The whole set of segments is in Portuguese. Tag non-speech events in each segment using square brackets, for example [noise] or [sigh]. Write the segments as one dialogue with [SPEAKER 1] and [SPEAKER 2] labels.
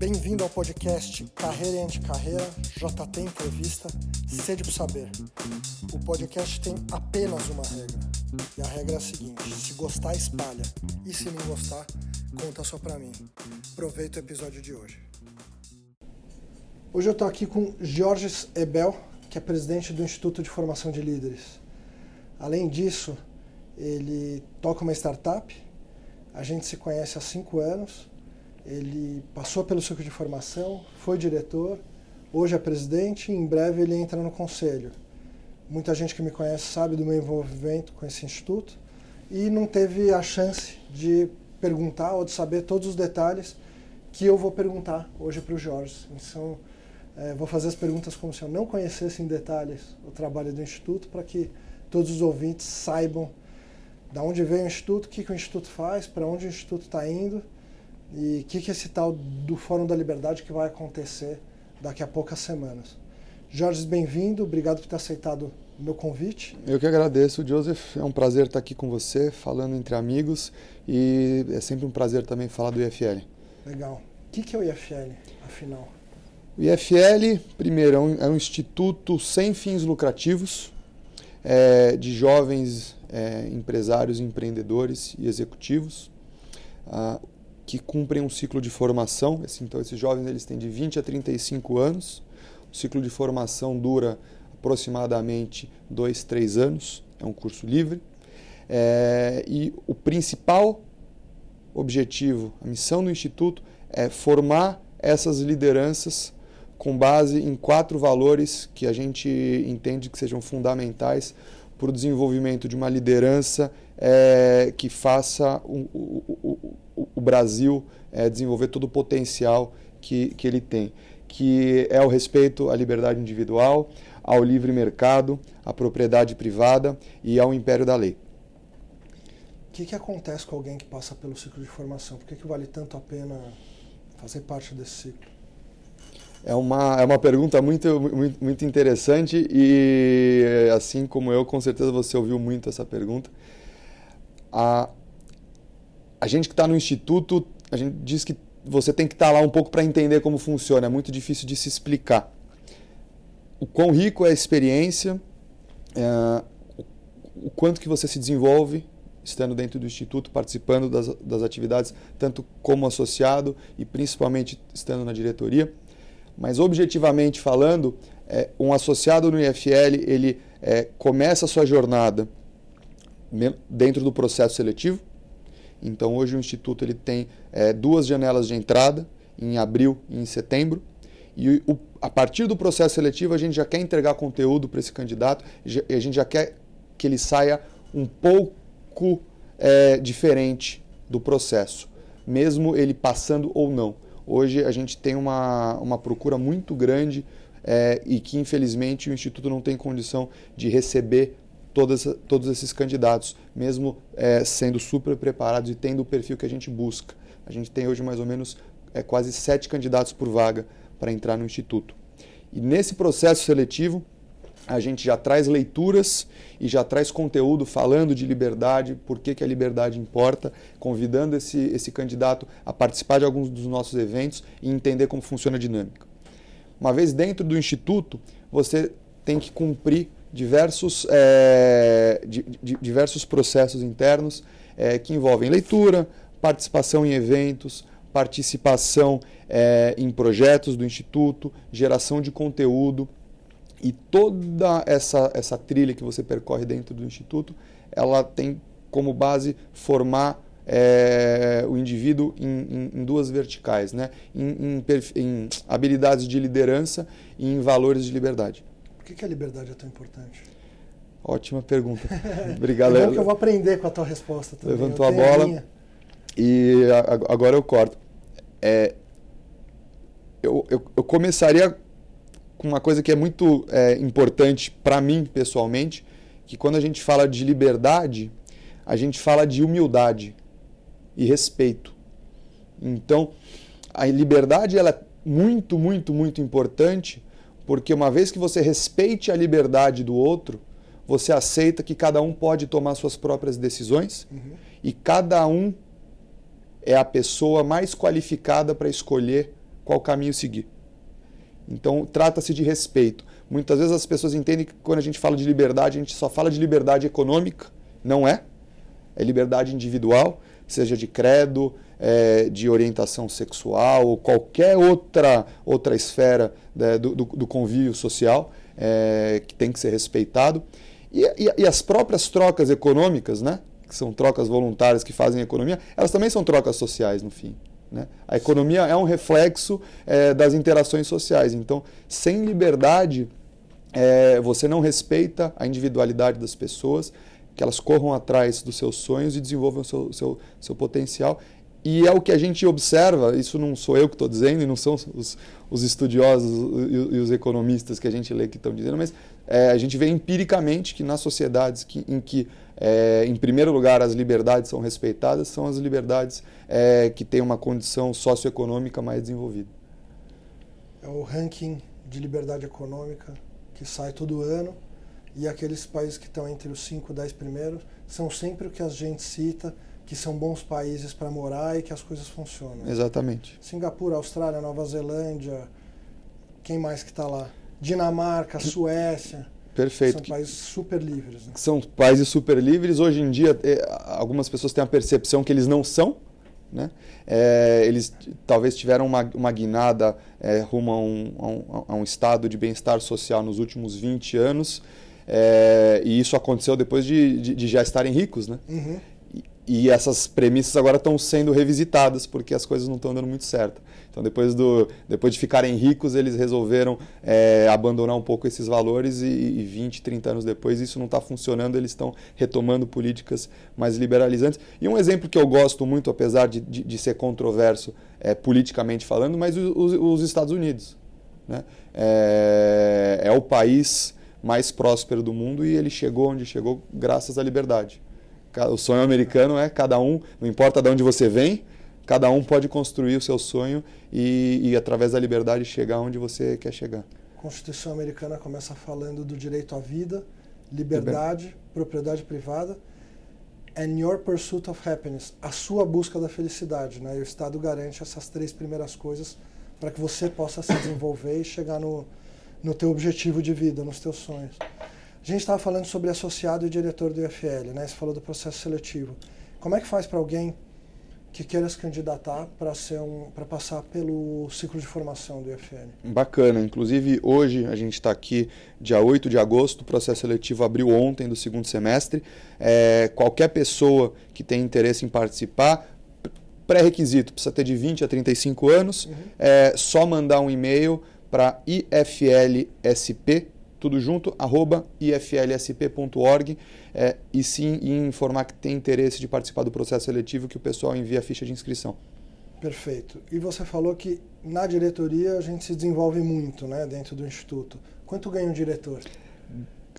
[SPEAKER 1] Bem-vindo ao podcast Carreira e Anticarreira, JT Entrevista, Sede para Saber. O podcast tem apenas uma regra. E a regra é a seguinte: se gostar, espalha. E se não gostar, conta só pra mim. Aproveita o episódio de hoje. Hoje eu estou aqui com Jorge Ebel, que é presidente do Instituto de Formação de Líderes. Além disso, ele toca uma startup. A gente se conhece há cinco anos ele passou pelo ciclo de formação, foi diretor, hoje é presidente e em breve ele entra no conselho. Muita gente que me conhece sabe do meu envolvimento com esse instituto e não teve a chance de perguntar ou de saber todos os detalhes que eu vou perguntar hoje para o Jorge. Então, é, vou fazer as perguntas como se eu não conhecesse em detalhes o trabalho do Instituto, para que todos os ouvintes saibam da onde veio o Instituto, o que, que o Instituto faz, para onde o Instituto está indo e o que, que é esse tal do Fórum da Liberdade que vai acontecer daqui a poucas semanas. Jorge, bem-vindo, obrigado por ter aceitado o meu convite.
[SPEAKER 2] Eu que agradeço, Joseph. É um prazer estar aqui com você, falando entre amigos, e é sempre um prazer também falar do IFL.
[SPEAKER 1] Legal. O que, que é o IFL, afinal?
[SPEAKER 2] O IFL, primeiro, é um, é um instituto sem fins lucrativos é, de jovens é, empresários, empreendedores e executivos. Ah, que cumprem um ciclo de formação. Então, esses jovens eles têm de 20 a 35 anos. O ciclo de formação dura aproximadamente dois, três anos. É um curso livre. É, e o principal objetivo, a missão do Instituto é formar essas lideranças com base em quatro valores que a gente entende que sejam fundamentais para o desenvolvimento de uma liderança é, que faça o, o, o, o Brasil é, desenvolver todo o potencial que, que ele tem, que é o respeito à liberdade individual, ao livre mercado, à propriedade privada e ao império da lei.
[SPEAKER 1] O que, que acontece com alguém que passa pelo ciclo de formação? Por que, que vale tanto a pena fazer parte desse ciclo?
[SPEAKER 2] É uma, é uma pergunta muito, muito, muito interessante e, assim como eu, com certeza você ouviu muito essa pergunta. A, a gente que está no instituto, a gente diz que você tem que estar tá lá um pouco para entender como funciona, é muito difícil de se explicar. O quão rico é a experiência, é, o quanto que você se desenvolve estando dentro do instituto, participando das, das atividades, tanto como associado e principalmente estando na diretoria. Mas objetivamente falando, é, um associado no IFL ele é, começa a sua jornada dentro do processo seletivo. Então hoje o instituto ele tem é, duas janelas de entrada, em abril e em setembro. E o, a partir do processo seletivo a gente já quer entregar conteúdo para esse candidato e a gente já quer que ele saia um pouco é, diferente do processo, mesmo ele passando ou não. Hoje a gente tem uma, uma procura muito grande é, e que infelizmente o Instituto não tem condição de receber todas, todos esses candidatos, mesmo é, sendo super preparados e tendo o perfil que a gente busca. A gente tem hoje mais ou menos é, quase sete candidatos por vaga para entrar no Instituto. E nesse processo seletivo, a gente já traz leituras e já traz conteúdo falando de liberdade, por que, que a liberdade importa, convidando esse, esse candidato a participar de alguns dos nossos eventos e entender como funciona a dinâmica. Uma vez dentro do instituto, você tem que cumprir diversos, é, di, di, diversos processos internos é, que envolvem leitura, participação em eventos, participação é, em projetos do instituto, geração de conteúdo e toda essa, essa trilha que você percorre dentro do Instituto, ela tem como base formar é, o indivíduo em, em, em, duas verticais, né? Em, em, habilidades de liderança e em valores de liberdade.
[SPEAKER 1] Por que, que a liberdade é tão importante?
[SPEAKER 2] Ótima pergunta. [laughs] Obrigado.
[SPEAKER 1] é que eu vou aprender com a tua resposta também.
[SPEAKER 2] Levantou a bola a e agora eu corto. É, eu, eu, eu começaria com uma coisa que é muito é, importante para mim pessoalmente, que quando a gente fala de liberdade, a gente fala de humildade e respeito. Então, a liberdade ela é muito, muito, muito importante, porque uma vez que você respeite a liberdade do outro, você aceita que cada um pode tomar suas próprias decisões uhum. e cada um é a pessoa mais qualificada para escolher qual caminho seguir. Então, trata-se de respeito. Muitas vezes as pessoas entendem que quando a gente fala de liberdade, a gente só fala de liberdade econômica. Não é. É liberdade individual, seja de credo, é, de orientação sexual ou qualquer outra, outra esfera né, do, do, do, convívio social é, que tem que ser respeitado. E, e, e, as próprias trocas econômicas, né, que são trocas voluntárias que fazem economia, elas também são trocas sociais no fim. Né? A economia é um reflexo é, das interações sociais. Então, sem liberdade, é, você não respeita a individualidade das pessoas, que elas corram atrás dos seus sonhos e desenvolvam o seu, seu, seu potencial. E é o que a gente observa, isso não sou eu que estou dizendo, e não são os, os estudiosos e, os economistas que a gente lê que estão dizendo, mas é, a gente vê empiricamente que nas sociedades que, em que, é, em primeiro lugar, as liberdades são respeitadas, são as liberdades é, que têm uma condição socioeconômica mais desenvolvida.
[SPEAKER 1] É o ranking de liberdade econômica que sai todo ano, e aqueles países que estão entre os 5 e 10 primeiros são sempre o que a gente cita que são bons países para morar e que as coisas funcionam.
[SPEAKER 2] Exatamente.
[SPEAKER 1] Singapura, Austrália, Nova Zelândia, quem mais que está lá? Dinamarca, Suécia.
[SPEAKER 2] Perfeito.
[SPEAKER 1] São países super livres. Né?
[SPEAKER 2] São países super livres. Hoje em dia, é, algumas pessoas têm a percepção que eles não são. Né? É, eles talvez tiveram uma, uma guinada é, rumo a um, a, um, a um, estado de bem-estar social nos últimos 20 anos. É, e isso aconteceu depois de, de, de já estarem ricos. Né?
[SPEAKER 1] Uhum.
[SPEAKER 2] E essas premissas agora estão sendo revisitadas porque as coisas não estão dando muito certo. Então, depois, do, depois de ficarem ricos, eles resolveram é, abandonar um pouco esses valores e, e 20, 30 anos depois isso não está funcionando, eles estão retomando políticas mais liberalizantes. E um exemplo que eu gosto muito, apesar de, de, de ser controverso é, politicamente falando, mas os, os Estados Unidos. Né? É, é o país mais próspero do mundo e ele chegou onde chegou graças à liberdade. O sonho americano é cada um, não importa de onde você vem, cada um pode construir o seu sonho e, e através da liberdade chegar onde você quer chegar.
[SPEAKER 1] A Constituição americana começa falando do direito à vida, liberdade, Liber... propriedade privada and your pursuit of happiness, a sua busca da felicidade, né? E o Estado garante essas três primeiras coisas para que você possa se desenvolver e chegar no no teu objetivo de vida, nos teus sonhos. A gente estava falando sobre associado e diretor do IFL, né? Você falou do processo seletivo. Como é que faz para alguém que queira se candidatar para ser um, para passar pelo ciclo de formação do IFL?
[SPEAKER 2] Bacana. Inclusive, hoje a gente está aqui, dia 8 de agosto, o processo seletivo abriu ontem do segundo semestre. É, qualquer pessoa que tem interesse em participar, pré-requisito, precisa ter de 20 a 35 anos, uhum. é só mandar um e-mail para iflsp tudo junto, arroba iflsp.org é, e sim informar que tem interesse de participar do processo seletivo que o pessoal envia a ficha de inscrição.
[SPEAKER 1] Perfeito. E você falou que na diretoria a gente se desenvolve muito né, dentro do Instituto. Quanto ganha um diretor?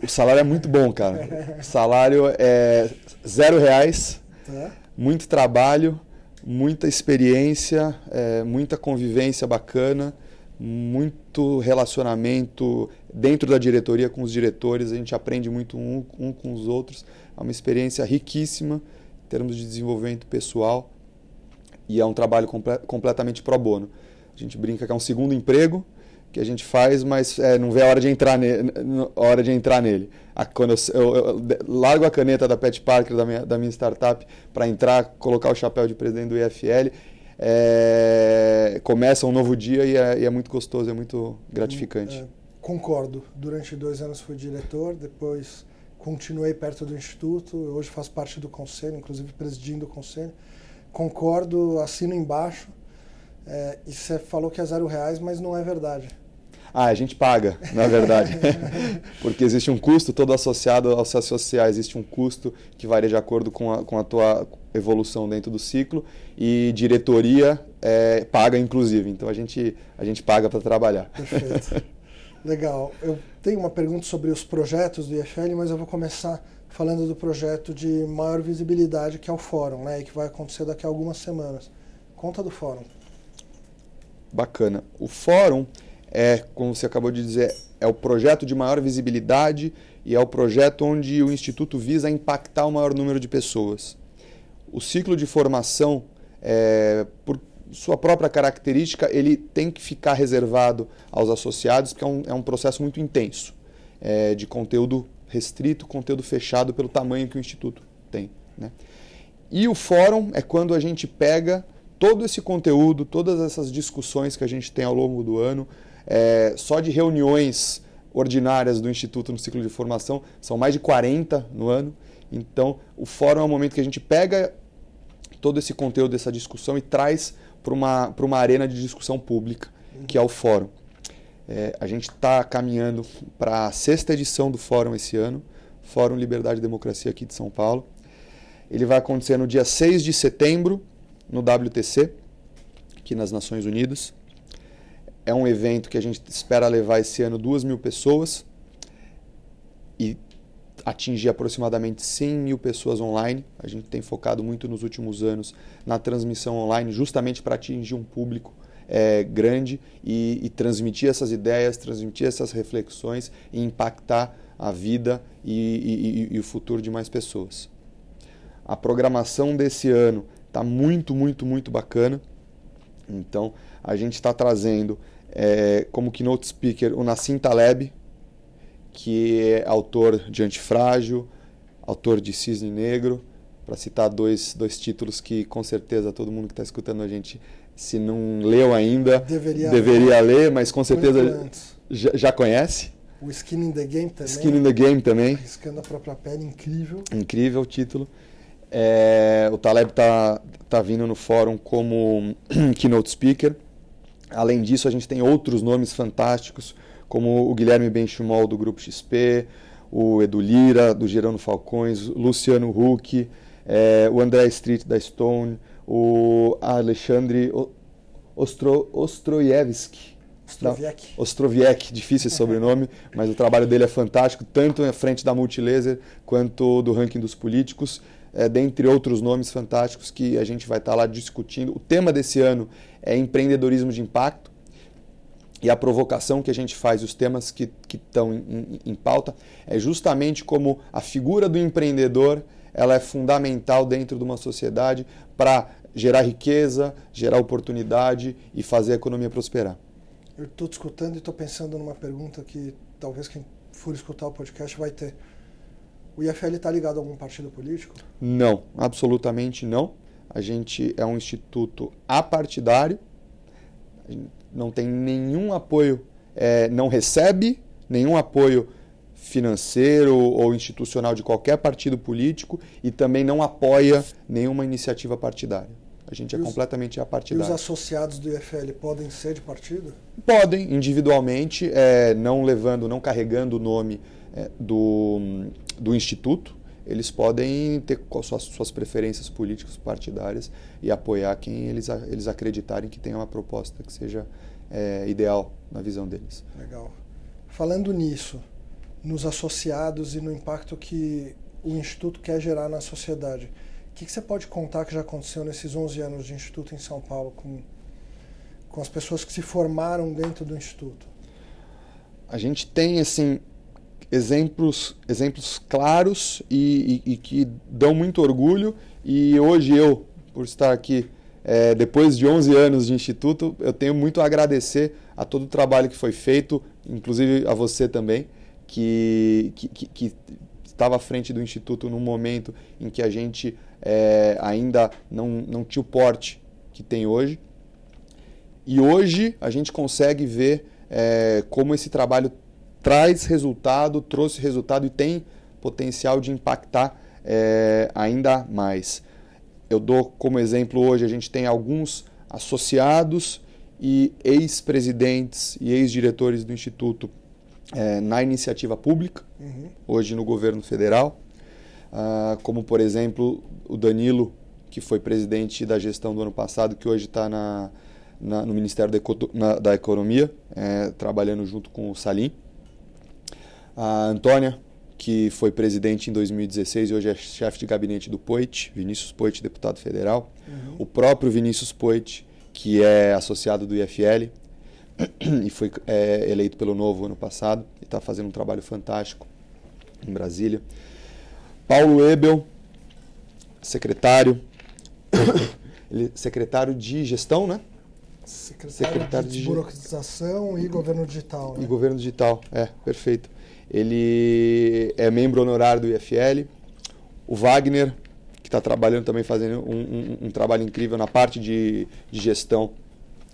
[SPEAKER 2] O salário é muito bom, cara. O [laughs] salário é zero reais, tá. muito trabalho, muita experiência, é, muita convivência bacana muito relacionamento dentro da diretoria com os diretores, a gente aprende muito um, um com os outros. É uma experiência riquíssima em termos de desenvolvimento pessoal e é um trabalho comple completamente pro bono. A gente brinca que é um segundo emprego que a gente faz, mas é, não vê a hora de entrar, ne hora de entrar nele. A, quando eu, eu, eu, largo a caneta da Pet Parker, da minha, da minha startup, para entrar, colocar o chapéu de presidente do IFL, é, começa um novo dia e é, e é, muito gostoso, é muito gratificante. É,
[SPEAKER 1] concordo. Durante dois anos fui diretor, depois continuei perto do Instituto, hoje faço parte do conselho, inclusive presidindo o conselho. Concordo, assino embaixo. É, e você falou que é zero reais, mas não é verdade.
[SPEAKER 2] Ah, a gente paga, na verdade. [laughs] Porque existe um custo todo associado ao se associar, existe um custo que varia de acordo com a, com a tua evolução dentro do ciclo e diretoria é, paga inclusive. Então a gente, a gente paga para trabalhar.
[SPEAKER 1] Perfeito. Legal. Eu tenho uma pergunta sobre os projetos do IFL, mas eu vou começar falando do projeto de maior visibilidade que é o fórum, né, e que vai acontecer daqui a algumas semanas. Conta do fórum.
[SPEAKER 2] Bacana. O fórum é, como você acabou de dizer, é o projeto de maior visibilidade e é o projeto onde o Instituto visa impactar o maior número de pessoas. O ciclo de formação, é, por sua própria característica, ele tem que ficar reservado aos associados, porque é um, é um processo muito intenso é, de conteúdo restrito, conteúdo fechado pelo tamanho que o Instituto tem. Né? E o fórum é quando a gente pega todo esse conteúdo, todas essas discussões que a gente tem ao longo do ano, é, só de reuniões ordinárias do Instituto no ciclo de formação, são mais de 40 no ano. Então, o fórum é o momento que a gente pega todo esse conteúdo dessa discussão e traz para uma, uma arena de discussão pública, que é o fórum. É, a gente está caminhando para a sexta edição do fórum esse ano, Fórum Liberdade e Democracia aqui de São Paulo. Ele vai acontecer no dia 6 de setembro, no WTC, aqui nas Nações Unidas. É um evento que a gente espera levar esse ano duas mil pessoas e atingir aproximadamente 100 mil pessoas online. A gente tem focado muito nos últimos anos na transmissão online, justamente para atingir um público é, grande e, e, transmitir essas ideias, transmitir essas reflexões e impactar a vida e, e, e o futuro de mais pessoas. A programação desse ano está muito, muito, muito bacana. Então, a gente está trazendo é, como keynote speaker o Nassim Taleb, que é autor de Antifrágil, autor de Cisne Negro, para citar dois, dois títulos que com certeza todo mundo que está escutando a gente, se não leu ainda,
[SPEAKER 1] deveria,
[SPEAKER 2] deveria ler, mas com certeza já, já, conhece.
[SPEAKER 1] O Skin in the Game também.
[SPEAKER 2] Skin in the Game também.
[SPEAKER 1] Arriscando a própria pele, incrível.
[SPEAKER 2] Incrível o título. É, o Taleb está tá vindo no fórum como [clears throat] keynote speaker. Além disso, a gente tem outros nomes fantásticos, como o Guilherme Benchimol, do Grupo XP, o Edu Lira, do Gerando Falcões, Luciano Huck, é, o André Street, da Stone, o Alexandre Ostro, Ostroyevsky.
[SPEAKER 1] Ostroviec.
[SPEAKER 2] Ostroviec, difícil esse sobrenome, mas o trabalho dele é fantástico, tanto à frente da Multilaser quanto do ranking dos políticos, é, dentre outros nomes fantásticos que a gente vai estar lá discutindo. O tema desse ano é empreendedorismo de impacto e a provocação que a gente faz, os temas que estão em, em, em pauta, é justamente como a figura do empreendedor ela é fundamental dentro de uma sociedade para gerar riqueza, gerar oportunidade e fazer a economia prosperar.
[SPEAKER 1] Eu estou escutando e estou pensando numa pergunta que talvez quem for escutar o podcast vai ter. O IFL está ligado a algum partido político?
[SPEAKER 2] Não, absolutamente não. A gente é um instituto apartidário não tem nenhum apoio, é, não recebe nenhum apoio financeiro ou institucional de qualquer partido político e também não apoia nenhuma iniciativa partidária. A gente é os, completamente apartidário.
[SPEAKER 1] E os associados do IFL podem ser de partido?
[SPEAKER 2] Podem, individualmente, é, não levando, não carregando o nome é, do, do instituto, eles podem ter suas, suas preferências políticas partidárias e apoiar quem eles, eles acreditarem que tem uma proposta que seja é, ideal na visão deles.
[SPEAKER 1] Legal. Falando nisso, nos associados e no impacto que o Instituto quer gerar na sociedade, o que, que você pode contar que já aconteceu nesses 11 anos de Instituto em São Paulo com, com as pessoas que se formaram dentro do Instituto?
[SPEAKER 2] A gente tem, assim, exemplos, exemplos claros e, e, e, que dão muito orgulho. E hoje eu, por estar aqui é, depois de 11 anos de instituto, eu tenho muito a agradecer a todo o trabalho que foi feito, inclusive a você também, que, que, que, que estava à frente do instituto num momento em que a gente é, ainda não, não tinha o porte que tem hoje. E hoje a gente consegue ver é, como esse trabalho traz resultado, trouxe resultado e tem potencial de impactar é, ainda mais. Eu dou como exemplo hoje, a gente tem alguns associados e ex-presidentes e ex-diretores do Instituto é, na iniciativa pública, uhum. hoje no governo federal, ah, como por exemplo o Danilo, que foi presidente da gestão do ano passado, que hoje está na, na, no Ministério da, na, da Economia, é, trabalhando junto com o Salim a Antônia, que foi presidente em 2016 e hoje é chefe de gabinete do Poit, Vinícius Poit, deputado federal. Uhum. O próprio Vinícius Poit, que é associado do IFL [clears throat] e foi é, eleito pelo Novo ano passado e está fazendo um trabalho fantástico em Brasília. Paulo Ebel, secretário. [coughs] ele secretário de gestão, né?
[SPEAKER 1] Secretário, secretário de, de burocratização e governo digital. Né?
[SPEAKER 2] E governo digital, é, perfeito. Ele é membro honorário do IFL. O Wagner, que está trabalhando também, fazendo um, um, um, trabalho incrível na parte de, de gestão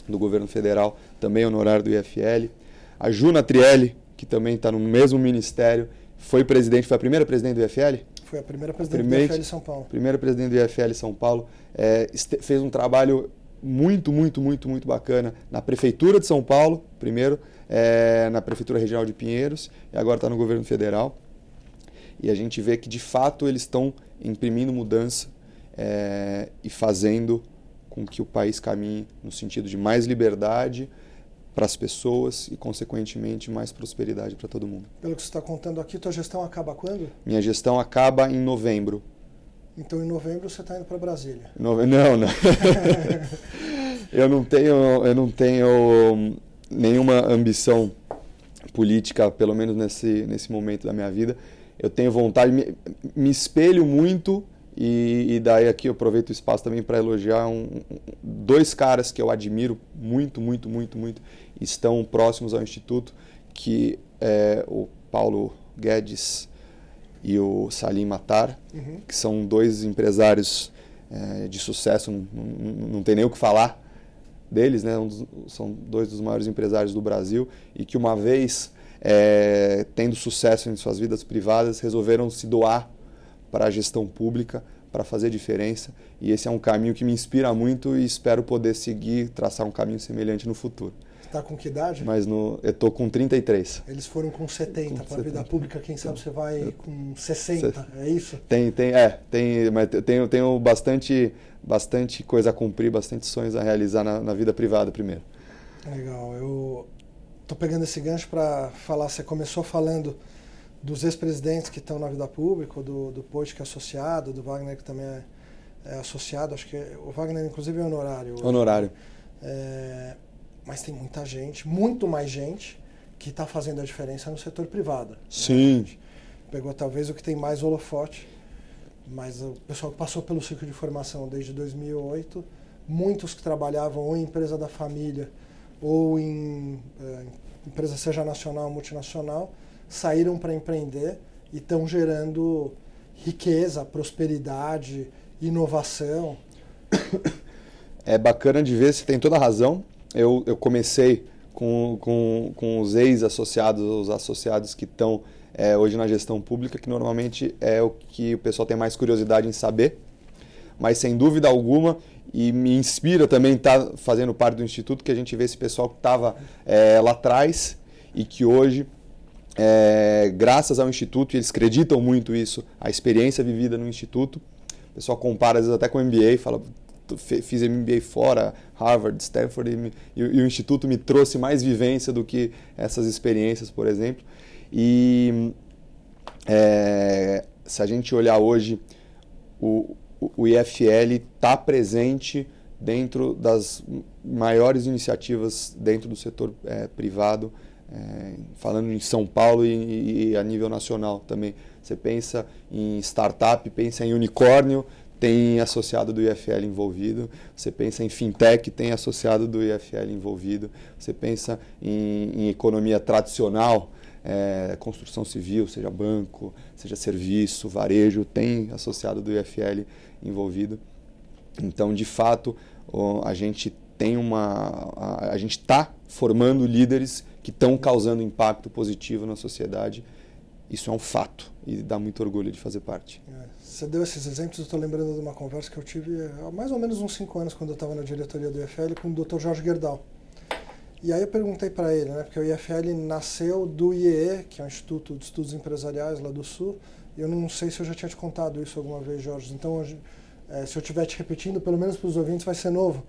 [SPEAKER 2] do governo federal, também honorário do IFL. A Juna Trielli, que também está no mesmo ministério, foi presidente, foi a primeira presidente do IFL?
[SPEAKER 1] Foi a primeira presidente Primeiro, do IFL São Paulo.
[SPEAKER 2] Primeira presidente do IFL São Paulo. É, fez um trabalho muito, muito, muito, muito bacana na Prefeitura de São Paulo, primeiro, é, na Prefeitura Regional de Pinheiros, e agora está no governo federal. E a gente vê que, de fato, eles estão imprimindo mudança é, e fazendo com que o país caminhe no sentido de mais liberdade, para as pessoas e, consequentemente, mais prosperidade para todo mundo.
[SPEAKER 1] Pelo que você está contando aqui, tua gestão acaba quando?
[SPEAKER 2] Minha gestão acaba em novembro.
[SPEAKER 1] Então, em novembro você está indo para Brasília?
[SPEAKER 2] Não, não. [laughs] eu não tenho, eu não tenho nenhuma ambição política, pelo menos nesse nesse momento da minha vida. Eu tenho vontade, me, me espelho muito e, e, daí aqui eu aproveito o espaço também para elogiar um, dois caras que eu admiro muito, muito, muito, muito estão próximos ao Instituto, que é o Paulo Guedes e o Salim Matar, uhum. que são dois empresários é, de sucesso, não, não, não, tem nem o que falar deles, né? Um dos, são dois dos maiores empresários do Brasil e que uma vez é, tendo sucesso em suas vidas privadas resolveram se doar para a gestão pública para fazer diferença e esse é um caminho que me inspira muito e espero poder seguir traçar um caminho semelhante no futuro.
[SPEAKER 1] Está com que idade?
[SPEAKER 2] Mas no, eu tô com 33.
[SPEAKER 1] Eles foram com 70 para a vida pública, quem sabe você vai com 60, é isso?
[SPEAKER 2] Tem, tem, é, tem, mas tenho, tenho bastante, bastante coisa a cumprir, bastante sonhos a realizar na, na vida privada primeiro.
[SPEAKER 1] Legal, eu tô pegando esse gancho para falar, você começou falando dos ex-presidentes que estão na vida pública, do, do Poit que é associado, do Wagner que também é, é associado, acho que o Wagner inclusive é honorário.
[SPEAKER 2] Hoje. Honorário.
[SPEAKER 1] É, mas tem muita gente, muito mais gente, que está fazendo a diferença no setor privado. Né?
[SPEAKER 2] Sim. Né?
[SPEAKER 1] Pegou talvez o que tem mais holofote, mas o pessoal que passou pelo ciclo de formação desde 2008, muitos que trabalhavam ou em empresa da família ou em é, empresa seja nacional ou multinacional, saíram para empreender e estão gerando riqueza, prosperidade, inovação.
[SPEAKER 2] É bacana de ver, você tem toda a razão eu, eu comecei com, com, com os ex-associados, os associados que estão é, hoje na gestão pública, que normalmente é o que o pessoal tem mais curiosidade em saber. Mas sem dúvida alguma, e me inspira também estar tá fazendo parte do Instituto, que a gente vê esse pessoal que estava é, lá atrás e que hoje, é, graças ao Instituto, e eles acreditam muito isso, a experiência vivida no Instituto, o pessoal compara às vezes até com o MBA fala, fiz MBA fora, Harvard, Stanford, e, e, e, o Instituto me trouxe mais vivência do que essas experiências, por exemplo. E é, se a gente olhar hoje, o, o IFL está presente dentro das maiores iniciativas dentro do setor é, privado, é, falando em São Paulo e, e, a nível nacional também. Você pensa em startup, pensa em unicórnio, tem associado do IFL envolvido, você pensa em fintech, tem associado do IFL envolvido, você pensa em, em economia tradicional, é, construção civil, seja banco, seja serviço, varejo, tem associado do IFL envolvido. Então, de fato, a gente tem uma. A, a gente está formando líderes que estão causando impacto positivo na sociedade. Isso é um fato e dá muito orgulho de fazer parte.
[SPEAKER 1] É. Você deu esses exemplos, eu estou lembrando de uma conversa que eu tive há mais ou menos uns cinco anos, quando eu estava na diretoria do IFL, com o Dr. Jorge Gerdau. E aí eu perguntei para ele, né, porque o IFL nasceu do IEE, que é o Instituto de Estudos Empresariais lá do Sul, e eu não sei se eu já tinha te contado isso alguma vez, Jorge. Então, é, se eu estiver te repetindo, pelo menos para os ouvintes vai ser novo.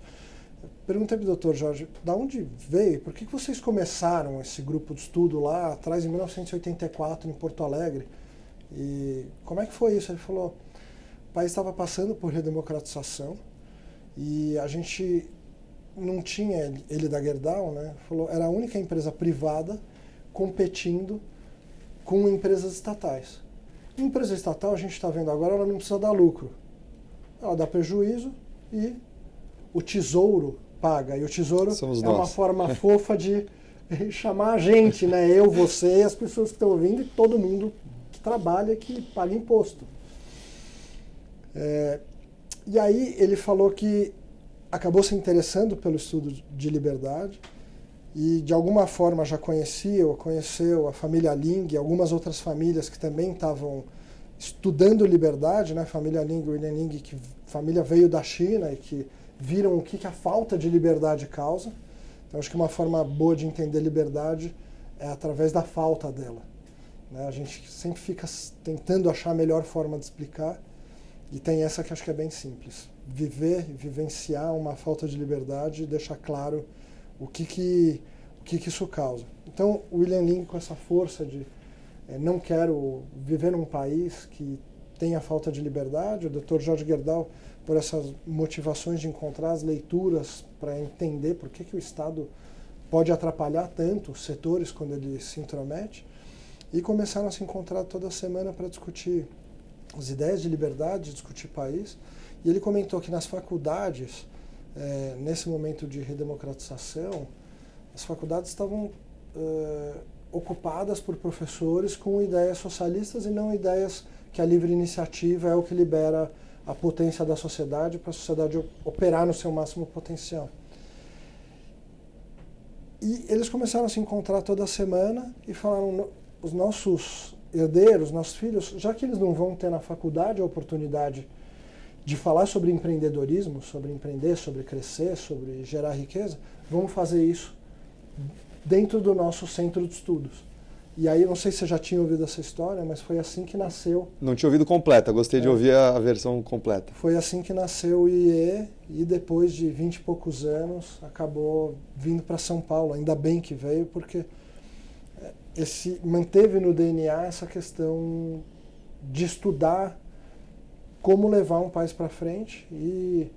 [SPEAKER 1] perguntei para o Dr. Jorge, da onde veio, por que, que vocês começaram esse grupo de estudo lá atrás, em 1984, em Porto Alegre? E como é que foi isso? Ele falou: o país estava passando por redemocratização e a gente não tinha ele da Gerdau, né? Falou, era a única empresa privada competindo com empresas estatais. Empresa estatal, a gente está vendo agora, ela não precisa dar lucro. Ela dá prejuízo e o tesouro paga. E o tesouro
[SPEAKER 2] Somos
[SPEAKER 1] é
[SPEAKER 2] nós.
[SPEAKER 1] uma forma [laughs] fofa de [laughs] chamar a gente, né? Eu, você, as pessoas que estão ouvindo e todo mundo que trabalha, que paga imposto. É, e aí ele falou que acabou se interessando pelo estudo de liberdade e de alguma forma já conhecia ou conheceu a família Ling e algumas outras famílias que também estavam estudando liberdade, né? Família Ling, William Ling, que família veio da China e que viram o que, que a falta de liberdade causa. Então acho que uma forma boa de entender liberdade é através da falta dela. Né? A gente sempre fica tentando achar a melhor forma de explicar e tem essa que acho que é bem simples. Viver, vivenciar uma falta de liberdade e deixar claro o que que, o que, que isso causa. Então, William Link, com essa força de é, não quero viver num país que tenha falta de liberdade, o Dr. Jorge Gerdau, por essas motivações de encontrar as leituras para entender por que, que o Estado pode atrapalhar tanto os setores quando ele se intromete, e começaram a se encontrar toda semana para discutir as ideias de liberdade, discutir país. E ele comentou que nas faculdades, é, nesse momento de redemocratização, as faculdades estavam é, ocupadas por professores com ideias socialistas e não ideias que a livre iniciativa é o que libera a potência da sociedade para a sociedade operar no seu máximo potencial. E eles começaram a se encontrar toda semana e falaram: os nossos herdeiros, nossos filhos, já que eles não vão ter na faculdade a oportunidade de falar sobre empreendedorismo, sobre empreender, sobre crescer, sobre gerar riqueza, vamos fazer isso dentro do nosso centro de estudos. E aí, não sei se você já tinha ouvido essa história, mas foi assim que nasceu.
[SPEAKER 2] Não tinha ouvido completa, gostei
[SPEAKER 1] É.
[SPEAKER 2] de ouvir a, a versão completa.
[SPEAKER 1] Foi assim que nasceu o IE e depois de 20 e poucos anos acabou vindo para São Paulo. Ainda bem que veio, porque é, esse manteve no DNA essa questão de estudar como levar um país para frente e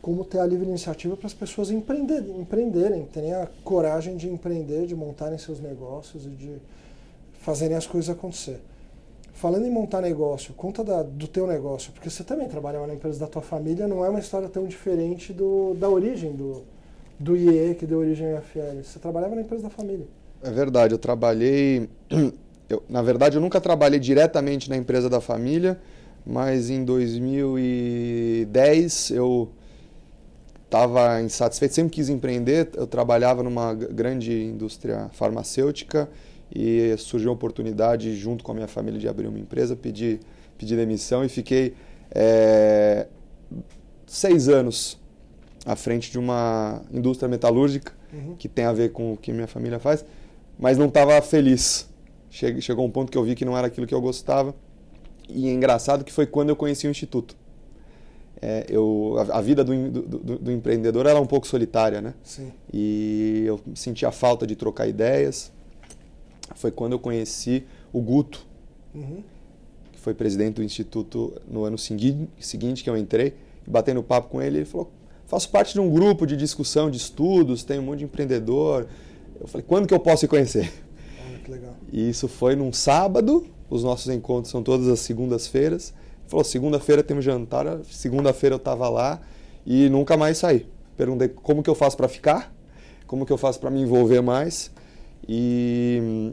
[SPEAKER 1] como ter a livre iniciativa para as pessoas empreender, empreenderem, terem a coragem de empreender, de montarem seus negócios e de fazerem as coisas acontecer. Falando em montar negócio, conta da, do teu negócio, porque você também trabalhava na empresa da tua família, não é uma história tão diferente do, da origem do, do IE que deu origem ao FL. Você trabalhava na empresa da família.
[SPEAKER 2] É verdade, eu trabalhei. [clears throat] Eu, na verdade, eu nunca trabalhei diretamente na empresa da família, mas em 2010 eu estava insatisfeito, sempre quis empreender. Eu trabalhava numa grande indústria farmacêutica e surgiu a oportunidade, junto com a minha família, de abrir uma empresa. Pedi, pedi demissão e fiquei eh, seis anos à frente de uma indústria metalúrgica
[SPEAKER 1] Uhum.
[SPEAKER 2] que tem a ver com o que minha família faz, mas não estava feliz. Che- Chegou um ponto que eu vi que não era aquilo que eu gostava. E é engraçado que foi quando eu conheci o Instituto. É, eu, a, a vida do, do, do- do empreendedor ela é um pouco solitária, né?
[SPEAKER 1] Sim.
[SPEAKER 2] E eu senti a falta de trocar ideias. Foi quando eu conheci o Guto,
[SPEAKER 1] Uhum.
[SPEAKER 2] que foi presidente do Instituto no ano segui- seguinte que eu entrei, e batendo papo com ele, ele falou: faço parte de um grupo de discussão de estudos, tem um monte de empreendedor. Eu falei: quando que eu posso ir conhecer?
[SPEAKER 1] Olha que legal.
[SPEAKER 2] E isso foi num sábado, os nossos encontros são todas as segundas-feiras. Falou: segunda-feira temos jantar, segunda-feira eu estava lá e nunca mais saí. Perguntei como que eu faço para ficar, como que eu faço para me envolver mais. E,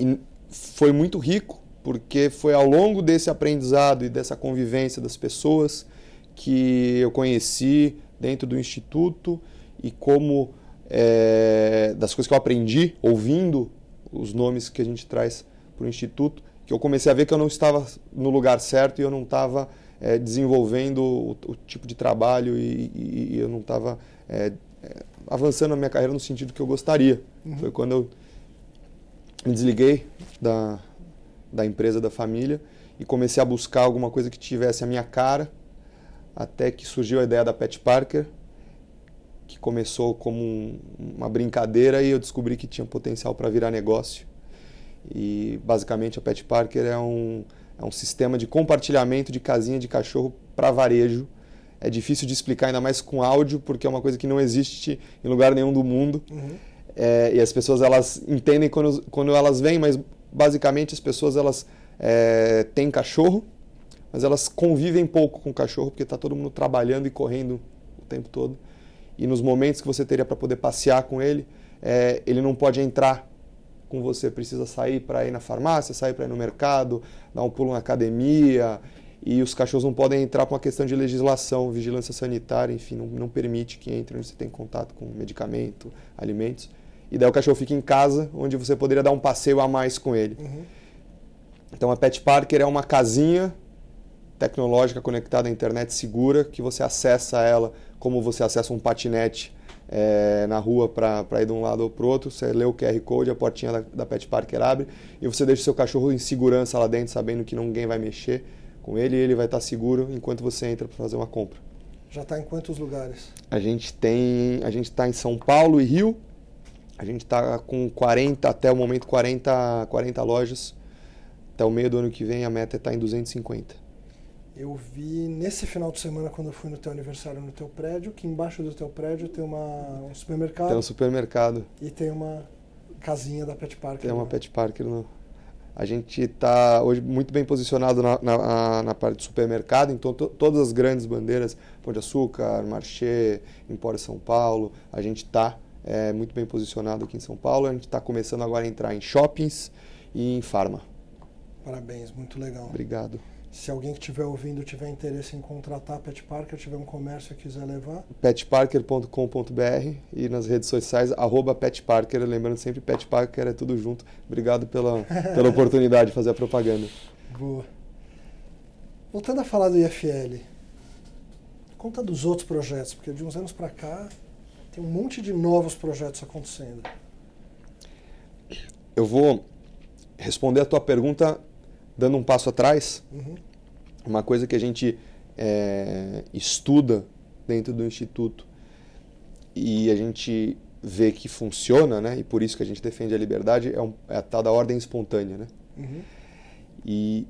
[SPEAKER 2] e foi muito rico, porque foi ao longo desse aprendizado e dessa convivência das pessoas que eu conheci dentro do instituto e como é, das coisas que eu aprendi ouvindo os nomes que a gente traz para o instituto, que eu comecei a ver que eu não estava no lugar certo e eu não estava é, desenvolvendo o, o, tipo de trabalho e, e, e eu não estava é, avançando na minha carreira no sentido que eu gostaria. Uhum. Foi quando eu me desliguei da, da empresa da família e comecei a buscar alguma coisa que tivesse a minha cara, até que surgiu a ideia da Pet Parker, que começou como um, uma brincadeira e eu descobri que tinha potencial para virar negócio. E basicamente a Pet Parker é um, é um sistema de compartilhamento de casinha de cachorro para varejo. É difícil de explicar, ainda mais com áudio, porque é uma coisa que não existe em lugar nenhum do mundo.
[SPEAKER 1] Uhum.
[SPEAKER 2] É, e as pessoas elas entendem quando, quando elas vêm, mas basicamente as pessoas elas é, têm cachorro, mas elas convivem pouco com o cachorro porque está todo mundo trabalhando e correndo tempo todo. E nos momentos que você teria para poder passear com ele, é, ele não pode entrar com você, precisa sair para ir na farmácia, sair para ir no mercado, dar um pulo na academia. E os cachorros não podem entrar por uma questão de legislação, vigilância sanitária, enfim, não, não permite que entre onde você tem contato com medicamento, alimentos. E daí o cachorro fica em casa, onde você poderia dar um passeio a mais com ele. Uhum. Então a Pet Parker é uma casinha tecnológica conectada à internet segura que você acessa ela como você acessa um patinete é, na rua para ir de um lado ou para o outro. Você lê o QR Code, a portinha da, da Pet Parker abre e você deixa o seu cachorro em segurança lá dentro, sabendo que ninguém vai mexer com ele e ele vai estar seguro enquanto você entra para fazer uma compra.
[SPEAKER 1] Já está em quantos lugares?
[SPEAKER 2] A gente tem, a gente está em São Paulo e Rio. A gente está com 40 até o momento 40, 40 lojas. Até o meio do ano que vem a meta é estar tá em 250.
[SPEAKER 1] Eu vi nesse final de semana, quando eu fui no teu aniversário no teu prédio, que embaixo do teu prédio tem uma, um supermercado.
[SPEAKER 2] Tem um supermercado.
[SPEAKER 1] E tem uma casinha da Pet Parker.
[SPEAKER 2] Tem uma Pet Parker no... A gente está hoje muito bem posicionado na, na, na parte do supermercado, então to, todas as grandes bandeiras, Pão de Açúcar, Marché, Empório São Paulo, a gente está é, muito bem posicionado aqui em São Paulo. A gente está começando agora a entrar em shoppings e em farma.
[SPEAKER 1] Parabéns, muito legal.
[SPEAKER 2] Obrigado.
[SPEAKER 1] Se alguém que estiver ouvindo tiver interesse em contratar Pet Parker, tiver um comércio e quiser levar.
[SPEAKER 2] petparker.com.br e nas redes sociais, arroba petparker. Lembrando sempre, Pet Parker é tudo junto. Obrigado pela, [laughs] pela oportunidade de fazer a propaganda.
[SPEAKER 1] Boa. Voltando a falar do IFL, conta dos outros projetos, porque de uns anos para cá tem um monte de novos projetos acontecendo.
[SPEAKER 2] Eu vou responder a tua pergunta dando um passo atrás, uhum. uma coisa que a gente é, estuda dentro do instituto e a gente vê que funciona, né? E por isso que a gente defende a liberdade é, um, é a tal da ordem espontânea, né? Uhum. E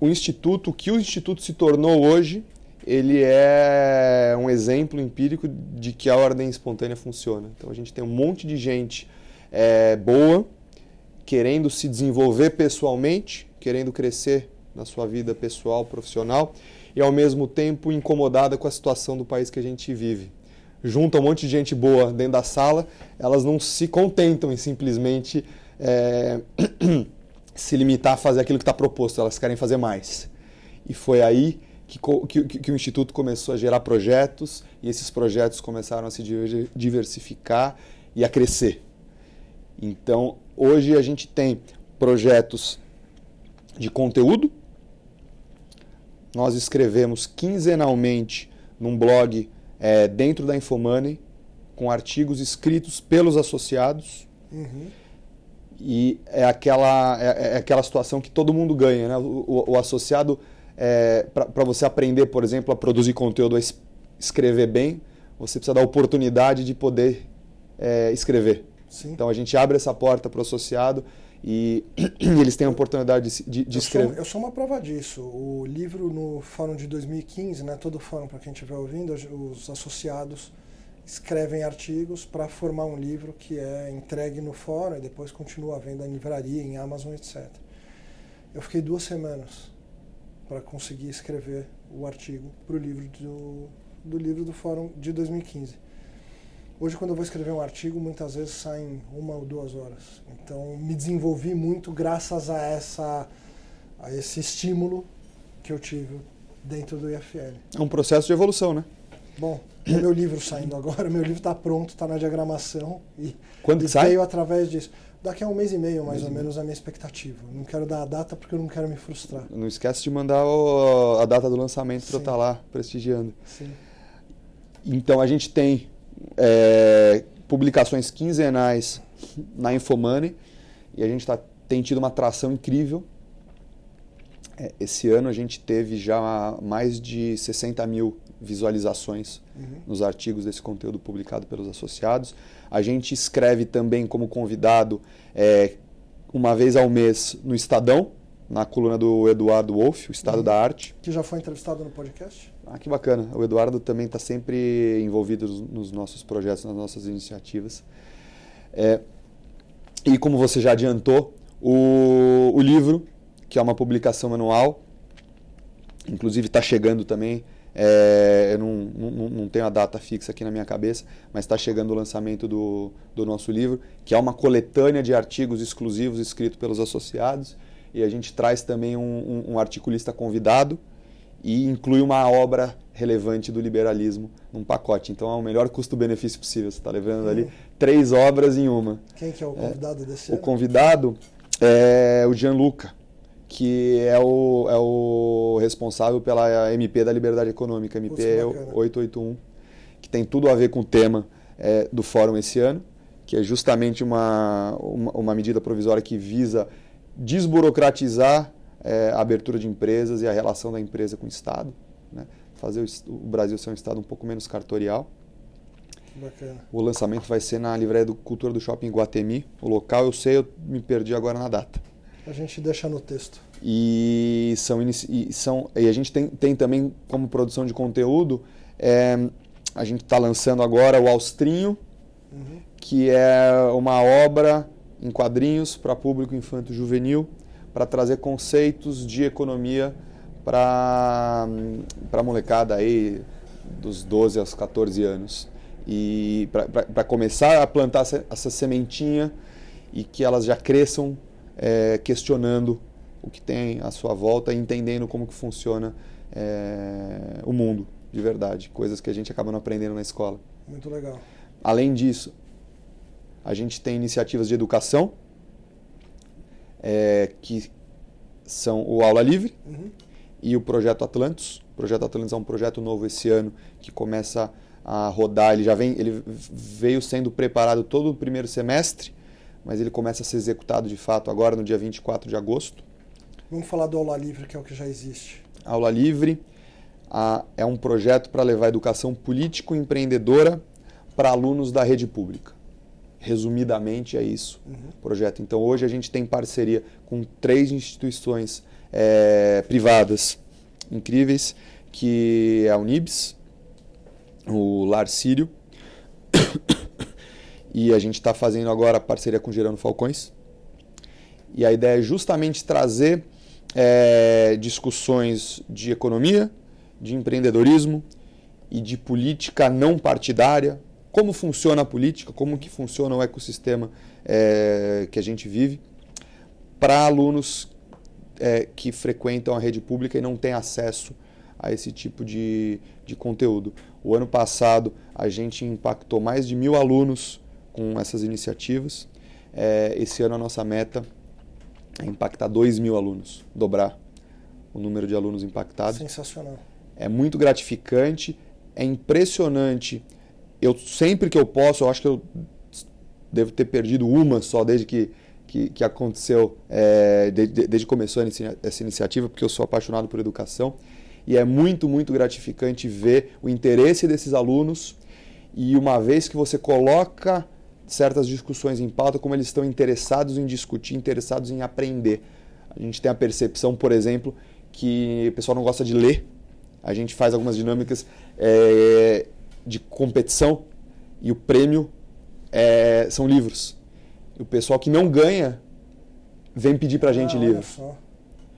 [SPEAKER 2] o instituto, o que o instituto se tornou hoje, ele é um exemplo empírico de que a ordem espontânea funciona. Então a gente tem um monte de gente é, boa querendo se desenvolver pessoalmente, querendo crescer na sua vida pessoal, profissional, e ao mesmo tempo incomodada com a situação do país que a gente vive. Junta um monte de gente boa dentro da sala, elas não se contentam em simplesmente é, [clears throat] se limitar a fazer aquilo que está proposto, elas querem fazer mais. E foi aí que, que, que, o Instituto começou a gerar projetos, e esses projetos começaram a se diversificar e a crescer. Então, Hoje a gente tem projetos de conteúdo. Nós escrevemos quinzenalmente num blog é, dentro da Infomoney, com artigos escritos pelos associados. Uhum. E é aquela, é, é, aquela situação que todo mundo ganha. Né? O, o, o associado, é, para você aprender, por exemplo, a produzir conteúdo, a escrever bem, você precisa dar oportunidade de poder é, escrever. Sim. Então a gente abre essa porta para o associado e, [clears throat] eles têm a oportunidade de, de, de
[SPEAKER 1] eu
[SPEAKER 2] escrever.
[SPEAKER 1] Sou, eu sou uma prova disso. O livro no fórum de 2015, né, todo fórum para quem estiver ouvindo, os associados escrevem artigos para formar um livro que é entregue no fórum e depois continua à venda em livraria, em Amazon, etc. Eu fiquei duas semanas para conseguir escrever o artigo para o livro do, do livro do fórum de 2015. Hoje, quando eu vou escrever um artigo, muitas vezes saem uma ou duas horas. Então, me desenvolvi muito graças a, essa, a esse estímulo que eu tive dentro do IFL.
[SPEAKER 2] É um processo de evolução, né?
[SPEAKER 1] Bom, o meu livro saindo agora, [laughs] meu livro está pronto, está na diagramação e,
[SPEAKER 2] Quando
[SPEAKER 1] e
[SPEAKER 2] sai?
[SPEAKER 1] veio através disso. Daqui a um mês e meio, mais mês ou menos, a minha expectativa. Não quero dar a data porque eu não quero me frustrar.
[SPEAKER 2] Não esquece de mandar o, a data do lançamento para eu estar tá lá prestigiando.
[SPEAKER 1] Sim.
[SPEAKER 2] Então a gente tem é, publicações quinzenais na Infomoney e a gente tá, tem tido uma atração incrível. É, esse ano a gente teve já mais de 60 mil visualizações uhum. nos artigos desse conteúdo publicado pelos associados. A gente escreve também como convidado é, uma vez ao mês no Estadão, na coluna do Eduardo Wolff, o Estado uhum. da Arte.
[SPEAKER 1] Que já foi entrevistado no podcast?
[SPEAKER 2] Ah, que bacana. O Eduardo também está sempre envolvido nos nossos projetos, nas nossas iniciativas. É, e como você já adiantou, o, o livro, que é uma publicação anual, inclusive está chegando também É, eu não, não, não, tenho a data fixa aqui na minha cabeça, mas está chegando o lançamento do, do nosso livro, que é uma coletânea de artigos exclusivos escritos pelos associados. E a gente traz também um, um, um articulista convidado e inclui uma obra relevante do liberalismo num pacote. Então é o melhor custo-benefício possível. Você está levando ali três obras em uma.
[SPEAKER 1] Quem que é o convidado é, desse
[SPEAKER 2] O ano? convidado é o Gianluca que é o, é o responsável pela MP da Liberdade Econômica, MP Putz, 881, que tem tudo a ver com o tema é, do fórum esse ano, que é justamente uma, uma, uma medida provisória que visa desburocratizar é, a abertura de empresas e a relação da empresa com o Estado, né? fazer o, o Brasil ser um Estado um pouco menos cartorial.
[SPEAKER 1] Bacana.
[SPEAKER 2] O lançamento vai ser na Livraria do Cultura do Shopping Guatemi. O local eu sei, eu me perdi agora na data.
[SPEAKER 1] A gente deixa no texto.
[SPEAKER 2] E, são, e, são, e a gente tem, tem também como produção de conteúdo, é, a gente está lançando agora o Austrinho, uhum. que é uma obra em quadrinhos para público infanto juvenil, para trazer conceitos de economia para a molecada aí dos 12 aos 14 anos. E para começar a plantar essa, essa sementinha e que elas já cresçam é, questionando o que tem à sua volta e entendendo como que funciona é, o mundo de verdade, coisas que a gente acaba não aprendendo na escola.
[SPEAKER 1] Muito legal.
[SPEAKER 2] Além disso, a gente tem iniciativas de educação é, que são o Aula Livre uhum. e o Projeto Atlantis. O Projeto Atlantis é um projeto novo esse ano que começa a rodar. Ele já vem, ele veio sendo preparado todo o primeiro semestre mas ele começa a ser executado de fato agora no dia 24 de agosto.
[SPEAKER 1] Vamos falar do Aula Livre, que é o que já existe.
[SPEAKER 2] Aula Livre a, é um projeto para levar educação político-empreendedora para alunos da rede pública. Resumidamente é isso uhum. o projeto. Então hoje a gente tem parceria com três instituições é, privadas incríveis, que é a Unibs, o Lar Sírio [coughs] e a gente está fazendo agora parceria com Gerando Falcões. E a ideia é justamente trazer é, discussões de economia, de empreendedorismo e de política não partidária, como funciona a política, como que funciona o ecossistema é, que a gente vive, para alunos é, que frequentam a rede pública e não têm acesso a esse tipo de, de conteúdo. O ano passado a gente impactou mais de mil alunos com essas iniciativas. É, esse ano a nossa meta é impactar 2 mil alunos, dobrar o número de alunos impactados.
[SPEAKER 1] Sensacional.
[SPEAKER 2] É muito gratificante, é impressionante. Eu sempre que eu posso, eu acho que eu devo ter perdido uma só desde que, que, que aconteceu, é, desde, desde que começou essa iniciativa, porque eu sou apaixonado por educação. E é muito, muito gratificante ver o interesse desses alunos. E uma vez que você coloca certas discussões em pauta, como eles estão interessados em discutir, interessados em aprender. A gente tem a percepção, por exemplo, que o pessoal não gosta de ler. A gente faz algumas dinâmicas é, de competição e o prêmio é, são livros. E o pessoal que não ganha vem pedir para a gente ah, livro.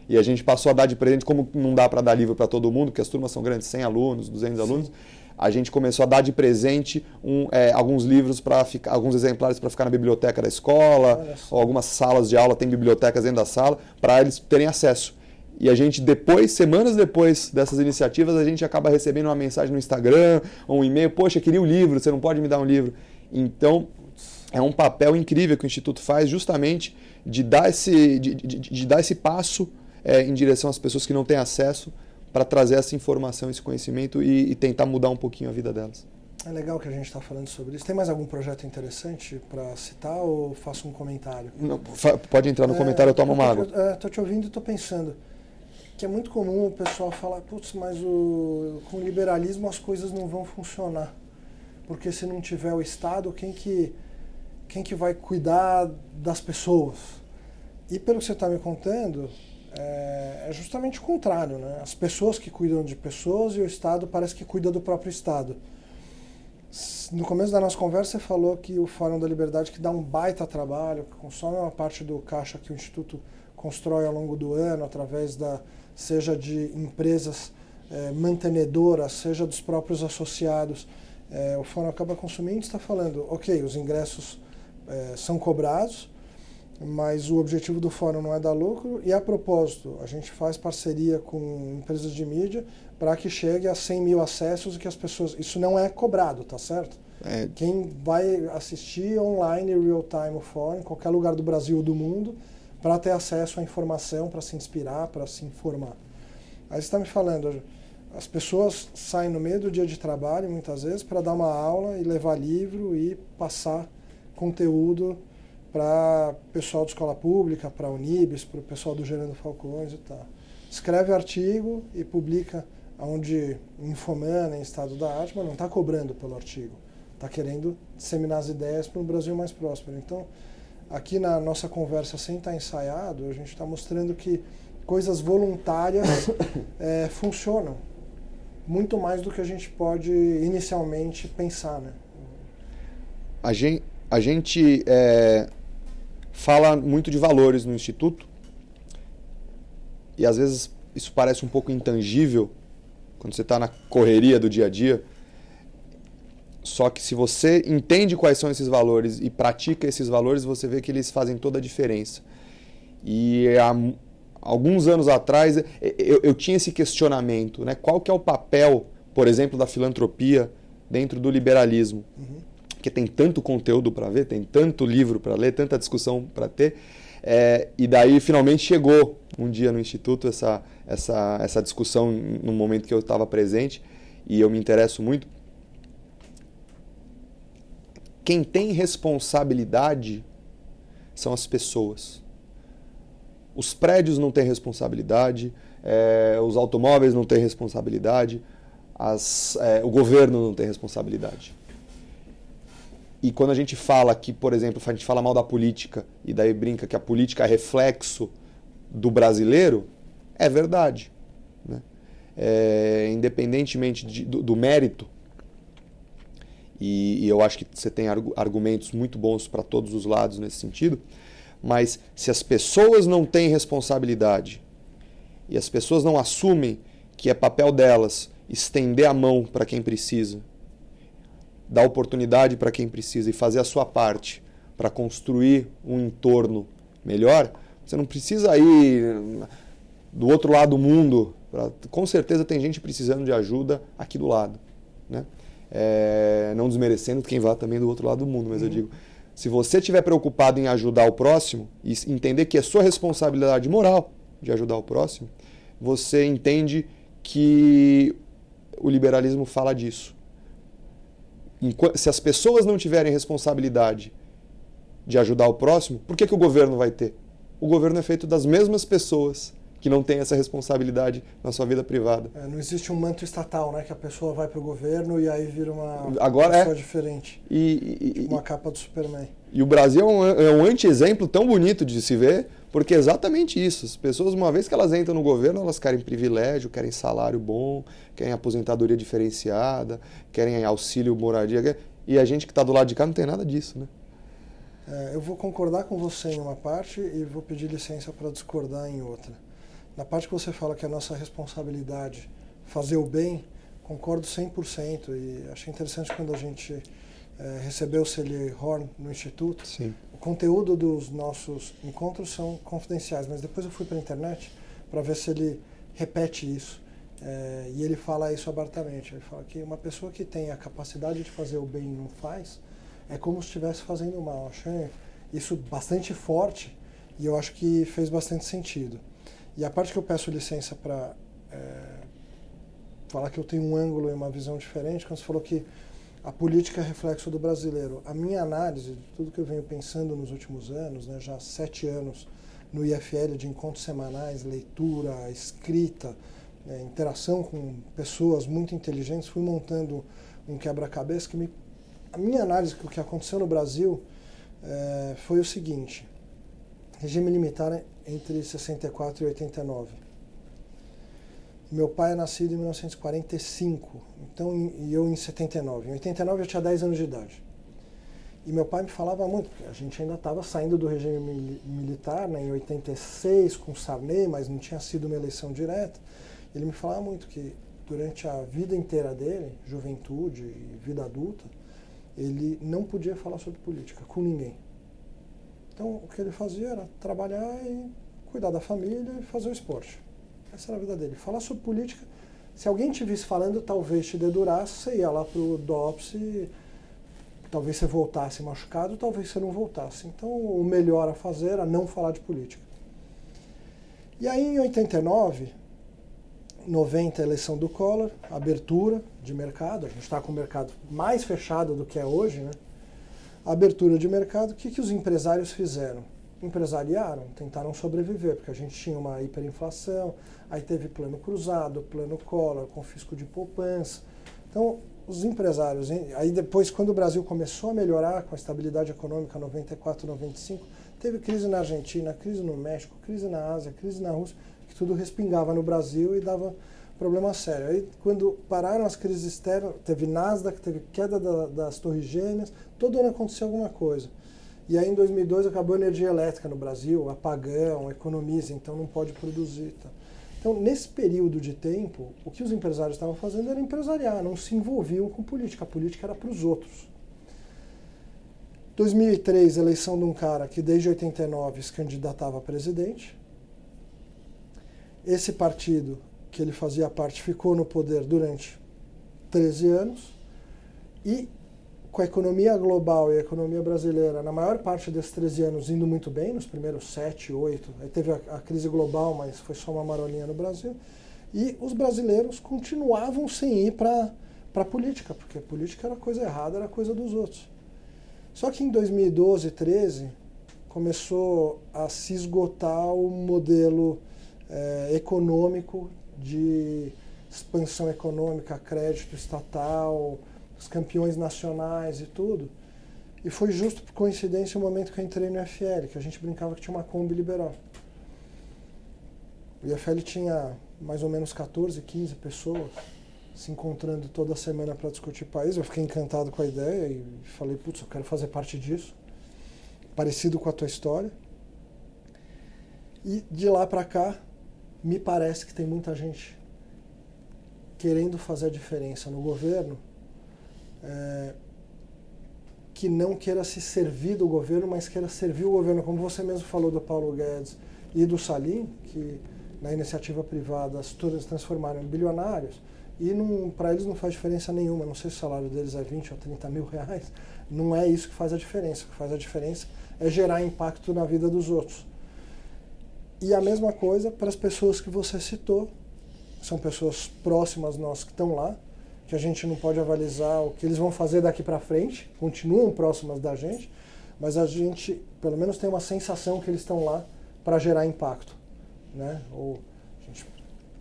[SPEAKER 2] E a gente passou a dar de presente, como não dá para dar livro para todo mundo, porque as turmas são grandes, 100 alunos, 200 Sim. alunos a gente começou a dar de presente um, é, alguns livros para ficar, alguns exemplares para ficar na biblioteca da escola, ou algumas salas de aula têm bibliotecas dentro da sala, para eles terem acesso. E a gente depois, semanas depois dessas iniciativas, a gente acaba recebendo uma mensagem no Instagram, um e-mail, poxa, queria um livro, você não pode me dar um livro. Então, é um papel incrível que o Instituto faz justamente de dar esse, de, de, de dar esse passo é, em direção às pessoas que não têm acesso para trazer essa informação, esse conhecimento e, e, tentar mudar um pouquinho a vida delas.
[SPEAKER 1] É legal que a gente está falando sobre isso. Tem mais algum projeto interessante para citar ou faço um comentário?
[SPEAKER 2] Não, pode entrar no é, comentário, eu tomo uma água.
[SPEAKER 1] Estou te ouvindo e estou pensando que é muito comum o pessoal falar, putz, mas o, com o liberalismo as coisas não vão funcionar. Porque se não tiver o Estado, quem que, quem que vai cuidar das pessoas? E pelo que você está me contando, é, é, justamente o contrário. Né? As pessoas que cuidam de pessoas e o Estado parece que cuida do próprio Estado. No começo da nossa conversa, você falou que o Fórum da Liberdade que dá um baita trabalho, que consome uma parte do caixa que o Instituto constrói ao longo do ano, através da seja de empresas é, mantenedora, seja dos próprios associados, é, o fórum acaba consumindo, está falando, ok, os ingressos é, são cobrados, mas o objetivo do fórum não é dar lucro. E a propósito a gente faz parceria com empresas de mídia para que chegue a 100 mil acessos e que as pessoas isso não é cobrado tá certo? É. quem vai assistir online real time o fórum em qualquer lugar do Brasil ou do mundo para ter acesso à informação para se inspirar para se informar aí você está me falando as pessoas saem no meio do dia de trabalho muitas vezes para dar uma aula e levar livro e passar conteúdo para pessoal de escola pública, para a Unibis, para o pessoal do Gerando Falcões e tal. Escreve artigo e publica onde Infomana, em Estado da Arte, mas não está cobrando pelo artigo. Está querendo disseminar as ideias para um Brasil mais próspero. Então, aqui na nossa conversa, sem estar tá ensaiado, a gente está mostrando que coisas voluntárias é, [coughs] funcionam muito mais do que a gente pode inicialmente pensar. Né?
[SPEAKER 2] A gente, a gente é fala muito de valores no instituto e às vezes isso parece um pouco intangível quando você está na correria do dia a dia. Só que se você entende quais são esses valores e pratica esses valores, você vê que eles fazem toda a diferença. E há alguns anos atrás eu, eu tinha esse questionamento, né? Qual que é o papel, por exemplo, da filantropia dentro do liberalismo? Uhum porque tem tanto conteúdo para ver, tem tanto livro para ler, tanta discussão para ter. É, e daí finalmente chegou um dia no instituto essa, essa, essa discussão no momento que eu estava presente e eu me interesso muito. Quem tem responsabilidade são as pessoas. Os prédios não têm responsabilidade, é, os automóveis não têm responsabilidade, as, é, o governo não tem responsabilidade. E quando a gente fala que, por exemplo, a gente fala mal da política e daí brinca que a política é reflexo do brasileiro, é verdade. Né? É, independentemente de, do, do, mérito, e, e, eu acho que você tem argumentos muito bons para todos os lados nesse sentido, mas se as pessoas não têm responsabilidade e as pessoas não assumem que é papel delas estender a mão para quem precisa dar oportunidade para quem precisa e fazer a sua parte para construir um entorno melhor, você não precisa ir do outro lado do mundo. Pra, com certeza tem gente precisando de ajuda aqui do lado. Né? É, não desmerecendo quem vá também do outro lado do mundo, mas uhum. eu digo, se você estiver preocupado em ajudar o próximo e entender que é sua responsabilidade moral de ajudar o próximo, você entende que o liberalismo fala disso se as pessoas não tiverem responsabilidade de ajudar o próximo, por que, que o governo vai ter? O governo é feito das mesmas pessoas que não têm essa responsabilidade na sua vida privada.
[SPEAKER 1] É, não existe um manto estatal, né? Que a pessoa vai para o governo e aí vira uma
[SPEAKER 2] Agora
[SPEAKER 1] pessoa
[SPEAKER 2] é.
[SPEAKER 1] diferente.
[SPEAKER 2] E, e,
[SPEAKER 1] tipo uma capa do Superman.
[SPEAKER 2] E o Brasil é um, é um anti-exemplo tão bonito de se ver, porque é exatamente isso. As pessoas, uma vez que elas entram no governo, elas querem privilégio, querem salário bom, querem aposentadoria diferenciada, querem auxílio moradia. E a gente que está do lado de cá não tem nada disso, né?
[SPEAKER 1] É, eu vou concordar com você em uma parte e vou pedir licença para discordar em outra. Na parte que você fala que é a nossa responsabilidade fazer o bem, concordo 100% e achei interessante quando a gente é, recebeu o Celie Horn no Instituto.
[SPEAKER 2] Sim
[SPEAKER 1] conteúdo dos nossos encontros são confidenciais, mas depois eu fui para a internet para ver se ele repete isso. É, e ele fala isso abertamente. Ele fala que uma pessoa que tem a capacidade de fazer o bem e não faz, é como se estivesse fazendo o mal. Eu achei isso bastante forte e eu acho que fez bastante sentido. E a parte que eu peço licença para é, falar que eu tenho um ângulo e uma visão diferente, quando você falou que a política é reflexo do brasileiro. A minha análise de tudo que eu venho pensando nos últimos anos, né, já sete anos no IFL de encontros semanais, leitura, escrita, é, interação com pessoas muito inteligentes, fui montando um quebra-cabeça que me... A minha análise do que aconteceu no Brasil é, foi o seguinte, regime militar entre 64 e 89 meu pai é nascido em 1945, então, e eu em 79. Em 89 eu tinha 10 anos de idade. E meu pai me falava muito, porque a gente ainda estava saindo do regime militar, né, em 86, com Sarney, mas não tinha sido uma eleição direta. Ele me falava muito que durante a vida inteira dele, juventude e vida adulta, ele não podia falar sobre política com ninguém. Então, o que ele fazia era trabalhar e cuidar da família e fazer o esporte. Essa era a vida dele. Falar sobre política, se alguém te visse falando, talvez te dedurasse, você ia lá pro DOPS e talvez você voltasse machucado, talvez você não voltasse. Então, o melhor a fazer era não falar de política. E aí, em 89, 90, a eleição do Collor, abertura de mercado, a gente está com o mercado mais fechado do que é hoje, né? Abertura de mercado, o que, que os empresários fizeram? Empresariaram, tentaram sobreviver, porque a gente tinha uma hiperinflação, aí teve plano cruzado, plano Collor, confisco de poupança. Então, os empresários, aí depois, quando o Brasil começou a melhorar com a estabilidade econômica 94, 95, teve crise na Argentina, crise no México, crise na Ásia, crise na Rússia tudo respingava no Brasil e dava problema sério. Aí, quando pararam as crises externas, teve Nasdaq, teve queda da, das torres gêmeas, todo ano aconteceu alguma coisa. E aí, em 2002, acabou a energia elétrica no Brasil, apagão, economiza, então não pode produzir. Tá? Então, nesse período de tempo, o que os empresários estavam fazendo era empresariar, não se envolviam com política. A política era para os outros. 2003, eleição de um cara que desde 89 se candidatava a presidente. Esse partido que ele fazia parte ficou no poder durante 13 anos e com a economia global e a economia brasileira, na maior parte desses 13 anos, indo muito bem, nos primeiros 7, 8, aí teve a, a crise global, mas foi só uma maroninha no Brasil, e os brasileiros continuavam sem ir para a política, porque a política era coisa errada, era coisa dos outros. Só que em 2012, 13, começou a se esgotar o modelo é, econômico de expansão econômica, crédito estatal, os campeões nacionais e tudo. E foi justo por coincidência o momento que eu entrei no IFL, que a gente brincava que tinha uma Kombi liberal. O IFL tinha mais ou menos 14, 15 pessoas se encontrando toda semana para discutir país. Eu fiquei encantado com a ideia e falei, putz, eu quero fazer parte disso. Parecido com a tua história. E de lá para cá, me parece que tem muita gente querendo fazer a diferença no governo é, que não queira se servir do governo, mas queira servir o governo, como você mesmo falou do Paulo Guedes e do Salim, que na iniciativa privada todas transformaram em bilionários, e para eles não faz diferença nenhuma, não sei se o salário deles é 20 ou 30 mil reais, não é isso que faz a diferença. O que faz a diferença é gerar impacto na vida dos outros. E a mesma coisa para as pessoas que você citou, são pessoas próximas nós que estão lá, que a gente não pode avalizar o que eles vão fazer daqui para frente, continuam próximas da gente, mas a gente pelo menos tem uma sensação que eles estão lá para gerar impacto, né? Ou a gente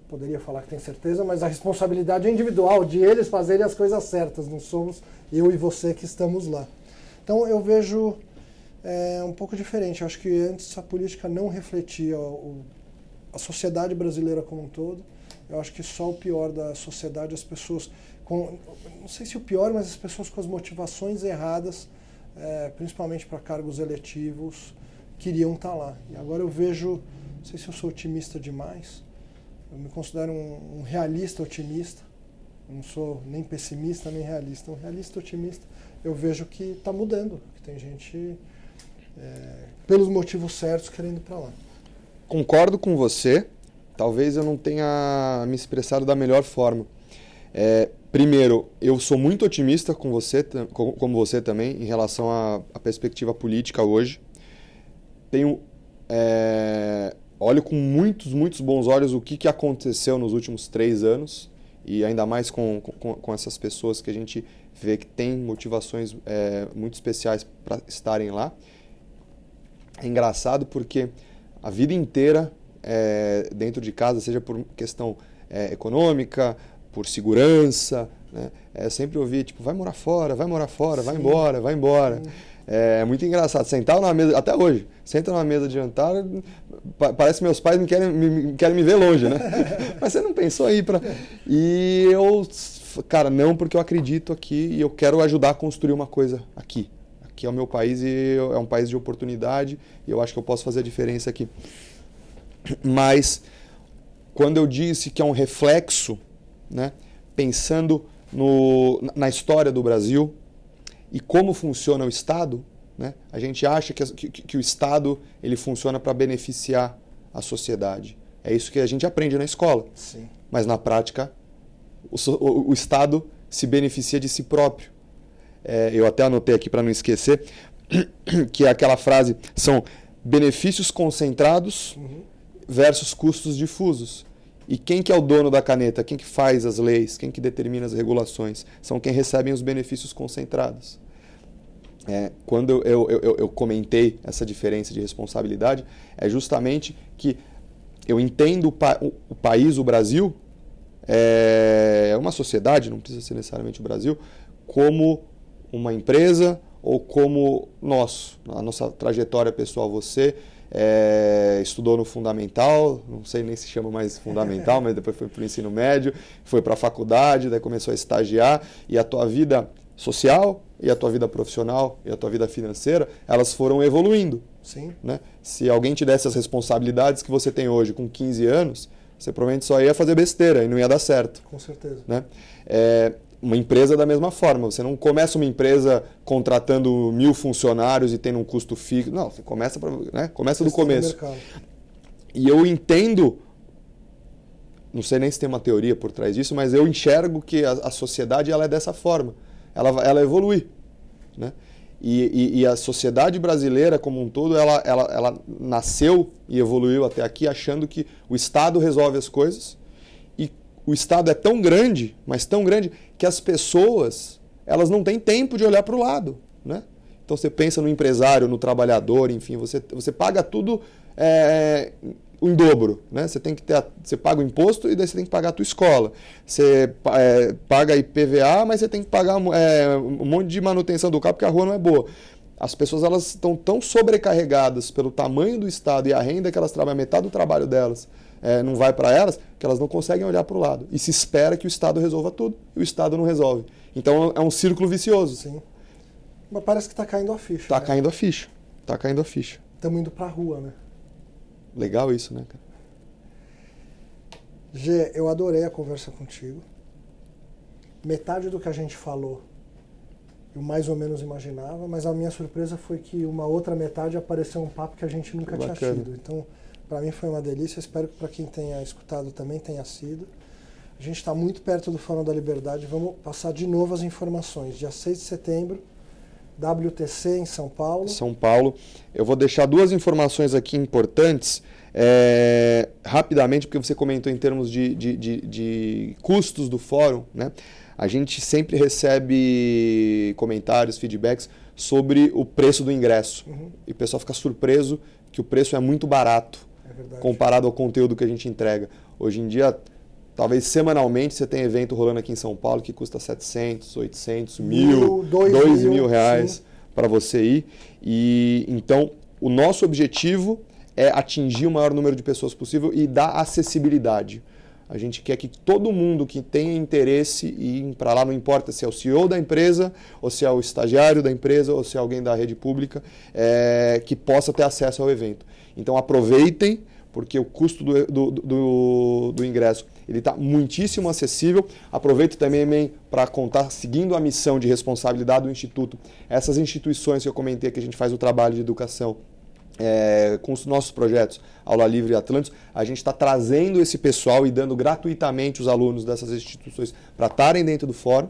[SPEAKER 1] poderia falar que tem certeza, mas a responsabilidade é individual de eles fazerem as coisas certas, não somos eu e você que estamos lá. Então eu vejo é um pouco diferente. Eu acho que antes a política não refletia o, a sociedade brasileira como um todo. Eu acho que só o pior da sociedade, as pessoas com, não sei se o pior, mas as pessoas com as motivações erradas, é, principalmente para cargos eletivos, queriam estar tá lá. E agora eu vejo, não sei se eu sou otimista demais, eu me considero um, um realista otimista. Eu não sou nem pessimista nem realista, um realista otimista. Eu vejo que está mudando, que tem gente é, pelos motivos certos, querendo para lá.
[SPEAKER 2] Concordo com você. Talvez eu não tenha me expressado da melhor forma. É, primeiro, eu sou muito otimista com você, como você também, em relação à, à perspectiva política hoje. Tenho, é, olho com muitos, muitos bons olhos o que, que aconteceu nos últimos três anos e ainda mais com, com, com essas pessoas que a gente vê que tem motivações é, muito especiais para estarem lá. É engraçado porque a vida inteira é, dentro de casa, seja por questão é, econômica, por segurança, né? É sempre ouvir, tipo, vai morar fora, vai morar fora, Sim. vai embora, vai embora. É, é muito engraçado. Sentar na mesa, até hoje, senta na mesa de jantar, parece que meus pais me querem me, querem me ver longe, né? [laughs] Mas você não pensou aí para. E eu, cara, não, porque eu acredito aqui e eu quero ajudar a construir uma coisa aqui que é o meu país e é um país de oportunidade e eu acho que eu posso fazer a diferença aqui. Mas quando eu disse que é um reflexo né, pensando no, na história do Brasil e como funciona o Estado, né, a gente acha que, que, que o Estado ele funciona para beneficiar a sociedade. É isso que a gente aprende na escola.
[SPEAKER 1] Sim.
[SPEAKER 2] Mas na prática, o, o, o Estado se beneficia de si próprio. É, eu até anotei aqui para não esquecer, [clears throat] que é aquela frase: são benefícios concentrados
[SPEAKER 1] Uhum.
[SPEAKER 2] versus custos difusos. E quem que é o dono da caneta? Quem que faz as leis? Quem que determina as regulações? São quem recebem os benefícios concentrados. É, quando eu, eu, eu, eu comentei essa diferença de responsabilidade, é justamente que eu entendo o, pa o, o país, o Brasil, é uma sociedade, não precisa ser necessariamente o Brasil, como uma empresa ou como nós, a nossa trajetória pessoal, você é, estudou no fundamental, não sei nem se chama mais fundamental, [laughs] mas depois foi para o ensino médio, foi para a faculdade, daí começou a estagiar e a tua vida social e a tua vida profissional e a tua vida financeira, elas foram evoluindo.
[SPEAKER 1] Sim.
[SPEAKER 2] Né? Se alguém te desse as responsabilidades que você tem hoje com 15 anos, você provavelmente só ia fazer besteira e não ia dar certo.
[SPEAKER 1] Com certeza.
[SPEAKER 2] Né? É, uma empresa da mesma forma. Você não começa uma empresa contratando mil funcionários e tendo um custo fixo. Não, você começa, pra, né? começa do começo. E eu entendo, não sei nem se tem uma teoria por trás disso, mas eu enxergo que a, a sociedade ela é dessa forma. Ela, ela evolui. Né? E, e, e, a sociedade brasileira como um todo, ela, ela, ela nasceu e evoluiu até aqui achando que o Estado resolve as coisas e o Estado é tão grande, mas tão grande, que as pessoas elas não têm tempo de olhar para o lado. Né? Então você pensa no empresário, no trabalhador, enfim, você, você paga tudo é, em dobro, né? Você tem que ter, você paga o imposto e daí você tem que pagar a tua escola. Você é, paga IPVA, mas você tem que pagar é, um monte de manutenção do carro porque a rua não é boa. As pessoas elas estão tão sobrecarregadas pelo tamanho do estado e a renda que elas trabalham, metade do trabalho delas é, não vai para elas, que elas não conseguem olhar para o lado. E se espera que o estado resolva tudo e o estado não resolve. Então é um círculo vicioso.
[SPEAKER 1] Sim. Mas parece que está caindo a ficha.
[SPEAKER 2] Está
[SPEAKER 1] né?
[SPEAKER 2] caindo a ficha. Está caindo a ficha.
[SPEAKER 1] Estamos indo para a rua, né?
[SPEAKER 2] Legal isso, né, cara?
[SPEAKER 1] Gê, eu adorei a conversa contigo. Metade do que a gente falou eu mais ou menos imaginava, mas a minha surpresa foi que uma outra metade apareceu um papo que a gente nunca
[SPEAKER 2] Bacana.
[SPEAKER 1] tinha tido. Então, para mim foi uma delícia. Espero que para quem tenha escutado também tenha sido. A gente está muito perto do Fórum da Liberdade. Vamos passar de novo as informações. Dia 6 de setembro, WTC em São Paulo.
[SPEAKER 2] São Paulo. Eu vou deixar duas informações aqui importantes. É, rapidamente, porque você comentou em termos de, de, de, de, custos do fórum, né? A gente sempre recebe comentários, feedbacks sobre o preço do ingresso.
[SPEAKER 1] Uhum.
[SPEAKER 2] E o pessoal fica surpreso que o preço é muito barato
[SPEAKER 1] é
[SPEAKER 2] comparado ao conteúdo que a gente entrega. Hoje em dia, talvez semanalmente, você tem evento rolando aqui em São Paulo que custa 700, 800, mil, 2 mil, mil reais para você ir. E então, o nosso objetivo é atingir o maior número de pessoas possível e dar acessibilidade. A gente quer que todo mundo que tenha interesse em ir para lá, não importa se é o CEO da empresa, ou se é o estagiário da empresa, ou se é alguém da rede pública, é, que possa ter acesso ao evento. Então aproveitem, porque o custo do, do, do, do ingresso ele está muitíssimo acessível. Aproveito também para contar, seguindo a missão de responsabilidade do Instituto, essas instituições que eu comentei que a gente faz o trabalho de educação é, com os nossos projetos Aula Livre e Atlantis, a gente está trazendo esse pessoal e dando gratuitamente os alunos dessas instituições para estarem dentro do fórum,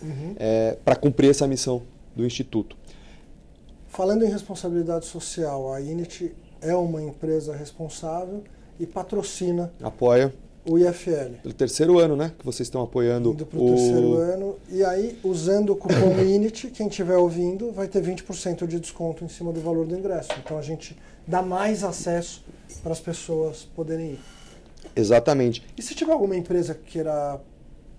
[SPEAKER 1] uhum.
[SPEAKER 2] é, para cumprir essa missão do Instituto.
[SPEAKER 1] Falando em responsabilidade social, a Init é uma empresa responsável e patrocina
[SPEAKER 2] apoia
[SPEAKER 1] o IFL.
[SPEAKER 2] Pelo terceiro ano, né? Que vocês estão apoiando
[SPEAKER 1] Indo o terceiro ano. E aí, usando o cupom [coughs] INIT, quem estiver ouvindo vai ter 20% de desconto em cima do valor do ingresso. Então a gente dá mais acesso para as pessoas poderem ir.
[SPEAKER 2] Exatamente.
[SPEAKER 1] E se tiver alguma empresa que queira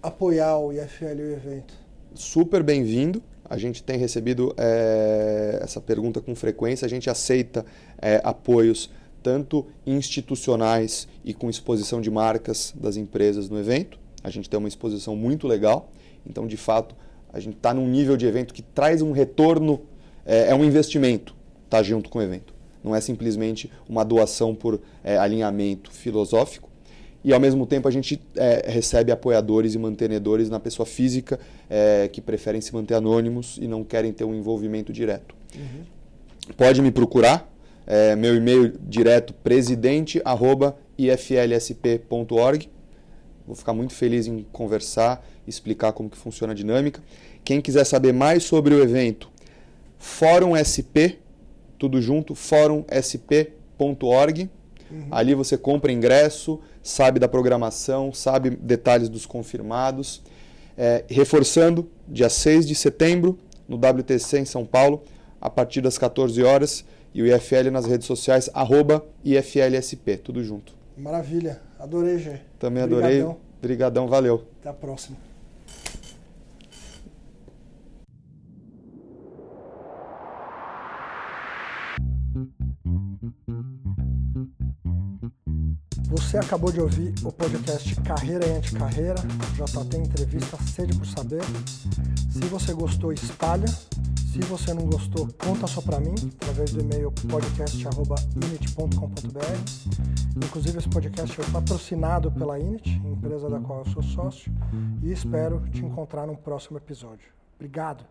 [SPEAKER 1] apoiar o IFL e o evento?
[SPEAKER 2] Super bem-vindo. A gente tem recebido é, essa pergunta com frequência. A gente aceita é, apoios tanto institucionais e com exposição de marcas das empresas no evento. A gente tem uma exposição muito legal, então de fato a gente está num nível de evento que traz um retorno, é, é um investimento, tá junto com o evento. Não é simplesmente uma doação por alinhamento filosófico. E ao mesmo tempo a gente é, recebe apoiadores e mantenedores na pessoa física é, que preferem se manter anônimos e não querem ter um envolvimento direto. Uhum. Pode me procurar, é, meu e-mail direto presidente@iflsp.org. Vou ficar muito feliz em conversar, explicar como que funciona a dinâmica. Quem quiser saber mais sobre o evento, Fórum SP, tudo junto, fórumsp.org. Uhum. Ali você compra ingresso, sabe da programação, sabe detalhes dos confirmados. É, reforçando, dia 6 de setembro, no WTC em São Paulo, a partir das 14 horas, e o IFL nas redes sociais, arroba IFLSP, tudo junto.
[SPEAKER 1] Maravilha, adorei, Gê.
[SPEAKER 2] Também adorei. Obrigadão, valeu.
[SPEAKER 1] Até a próxima. Você acabou de ouvir o podcast Carreira e Anticarreira, JT Entrevista Sede por Saber. Se você gostou, espalha. Se você não gostou, conta só para mim, através do e-mail podcast.init.com.br. Inclusive, esse podcast foi patrocinado pela Init, empresa da qual eu sou sócio, e espero te encontrar no próximo episódio. Obrigado!